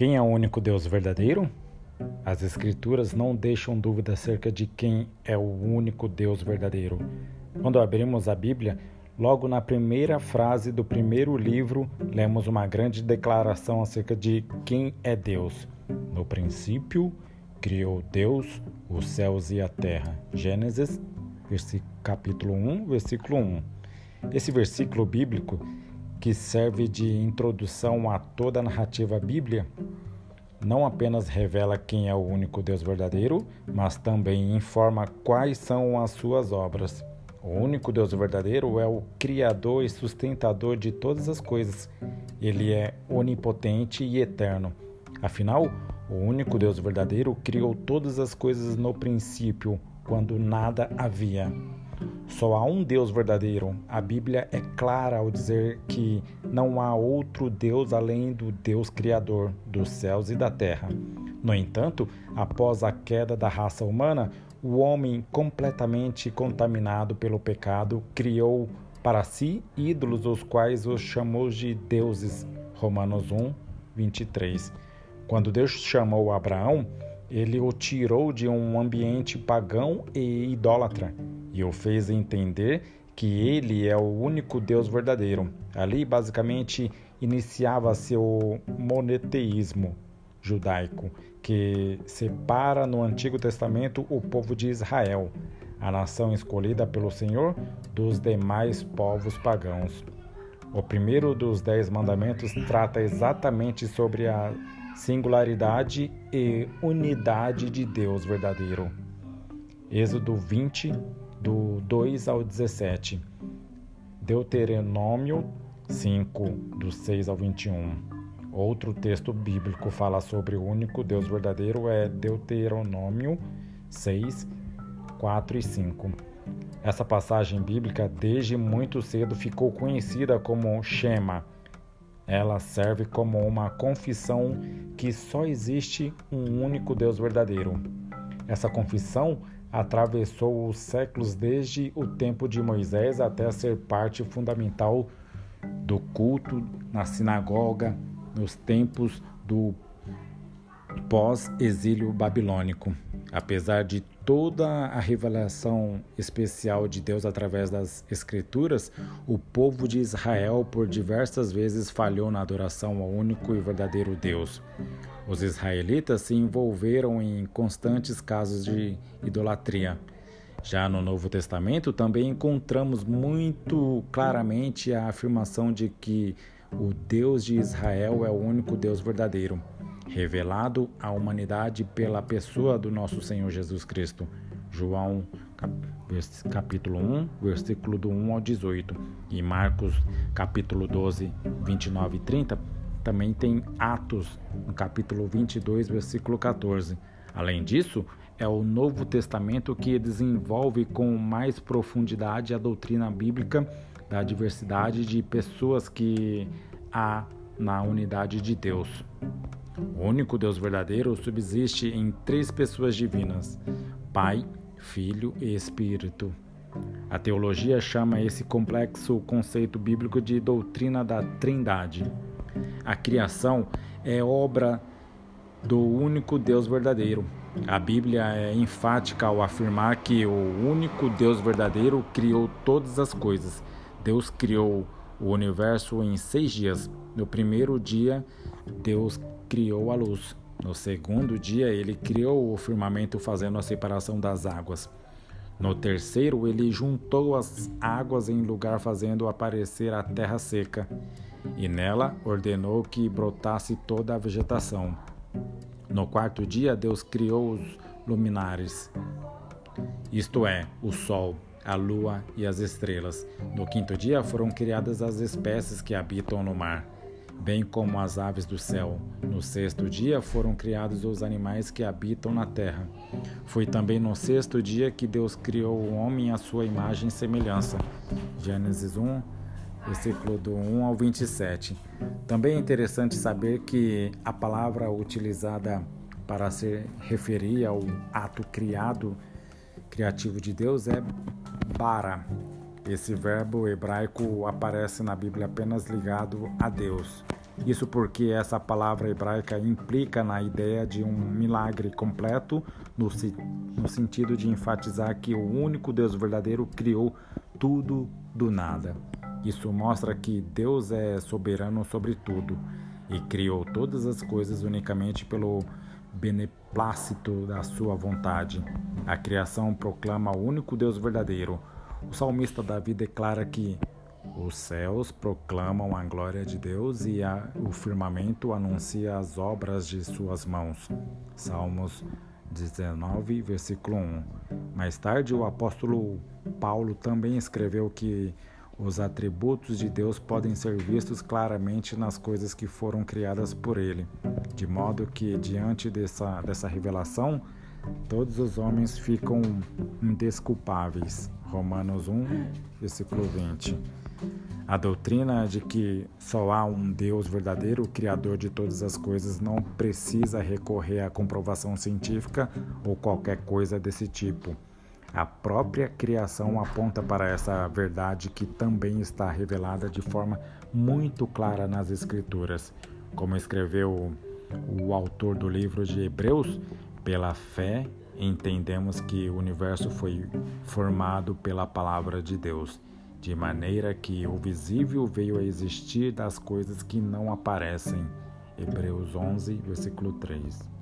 Quem é o único Deus verdadeiro? As Escrituras não deixam dúvida acerca de quem é o único Deus verdadeiro. Quando abrimos a Bíblia, logo na primeira frase do primeiro livro, lemos uma grande declaração acerca de quem é Deus. No princípio, criou Deus os céus e a terra. Gênesis, capítulo 1, versículo 1. Esse versículo bíblico, que serve de introdução a toda a narrativa bíblia, não apenas revela quem é o único Deus verdadeiro, mas também informa quais são as suas obras. O único Deus verdadeiro é o Criador e sustentador de todas as coisas. Ele é onipotente e eterno. Afinal, o único Deus verdadeiro criou todas as coisas no princípio, quando nada havia. Só há um Deus verdadeiro. A Bíblia é clara ao dizer que não há outro Deus além do Deus Criador dos céus e da terra. No entanto, após a queda da raça humana, o homem, completamente contaminado pelo pecado, criou para si ídolos, os quais os chamou de deuses. Romanos 1, 23. Quando Deus chamou Abraão, ele o tirou de um ambiente pagão e idólatra e o fez entender que ele é o único Deus verdadeiro. Ali, basicamente, iniciava seu monoteísmo judaico, que separa no Antigo Testamento o povo de Israel, a nação escolhida pelo Senhor, dos demais povos pagãos. O primeiro dos dez mandamentos trata exatamente sobre a singularidade e unidade de Deus verdadeiro. Êxodo 20, do 2 ao 17. Deuteronômio 5, do 6 ao 21. Outro texto bíblico fala sobre o único Deus verdadeiro é Deuteronômio 6, 4 e 5. Essa passagem bíblica, desde muito cedo, ficou conhecida como Shema. Ela serve como uma confissão que só existe um único Deus verdadeiro. Essa confissão atravessou os séculos desde o tempo de Moisés até ser parte fundamental do culto na sinagoga nos tempos do pós-exílio babilônico. Apesar de toda a revelação especial de Deus através das Escrituras, o povo de Israel por diversas vezes falhou na adoração ao único e verdadeiro Deus. Os israelitas se envolveram em constantes casos de idolatria. Já no Novo Testamento também encontramos muito claramente a afirmação de que o Deus de Israel é o único Deus verdadeiro, revelado à humanidade pela pessoa do nosso Senhor Jesus Cristo. João capítulo 1, versículo do 1 ao 18, e Marcos capítulo 12, 29 e 30 também tem Atos, no capítulo 22, versículo 14. Além disso, é o Novo Testamento que desenvolve com mais profundidade a doutrina bíblica da diversidade de pessoas que há na unidade de Deus. O único Deus verdadeiro subsiste em três pessoas divinas: Pai, Filho e Espírito. A teologia chama esse complexo conceito bíblico de doutrina da Trindade. A criação é obra do único Deus verdadeiro. A Bíblia é enfática ao afirmar que o único Deus verdadeiro criou todas as coisas. Deus criou o universo em seis dias. No primeiro dia, Deus criou a luz. No segundo dia, ele criou o firmamento, fazendo a separação das águas. No terceiro, ele juntou as águas em lugar, fazendo aparecer a terra seca e nela ordenou que brotasse toda a vegetação. No quarto dia, Deus criou os luminares, isto é, o sol, a lua e as estrelas. No quinto dia foram criadas as espécies que habitam no mar, bem como as aves do céu. No sexto dia foram criados os animais que habitam na terra. Foi também no sexto dia que Deus criou o homem à sua imagem e semelhança. Gênesis 1, versículo do 1 ao 27. Também é interessante saber que a palavra utilizada para se referir ao ato criado, criativo de Deus é bara. Esse verbo hebraico aparece na Bíblia apenas ligado a Deus. Isso porque essa palavra hebraica implica na ideia de um milagre completo, no, no sentido de enfatizar que o único Deus verdadeiro criou tudo do nada. Isso mostra que Deus é soberano sobre tudo e criou todas as coisas unicamente pelo beneplácito da sua vontade. A criação proclama o único Deus verdadeiro. O salmista Davi declara que os céus proclamam a glória de Deus e a, o firmamento anuncia as obras de suas mãos. Salmos 19, versículo 1. Mais tarde, o apóstolo Paulo também escreveu que os atributos de Deus podem ser vistos claramente nas coisas que foram criadas por Ele, de modo que, diante dessa, dessa revelação, todos os homens ficam indesculpáveis. Romanos 1, versículo 20. A doutrina de que só há um Deus verdadeiro, Criador de todas as coisas, não precisa recorrer à comprovação científica ou qualquer coisa desse tipo. A própria criação aponta para essa verdade que também está revelada de forma muito clara nas Escrituras. Como escreveu o autor do livro de Hebreus, pela fé entendemos que o universo foi formado pela palavra de Deus, de maneira que o visível veio a existir das coisas que não aparecem. Hebreus 11, versículo 3.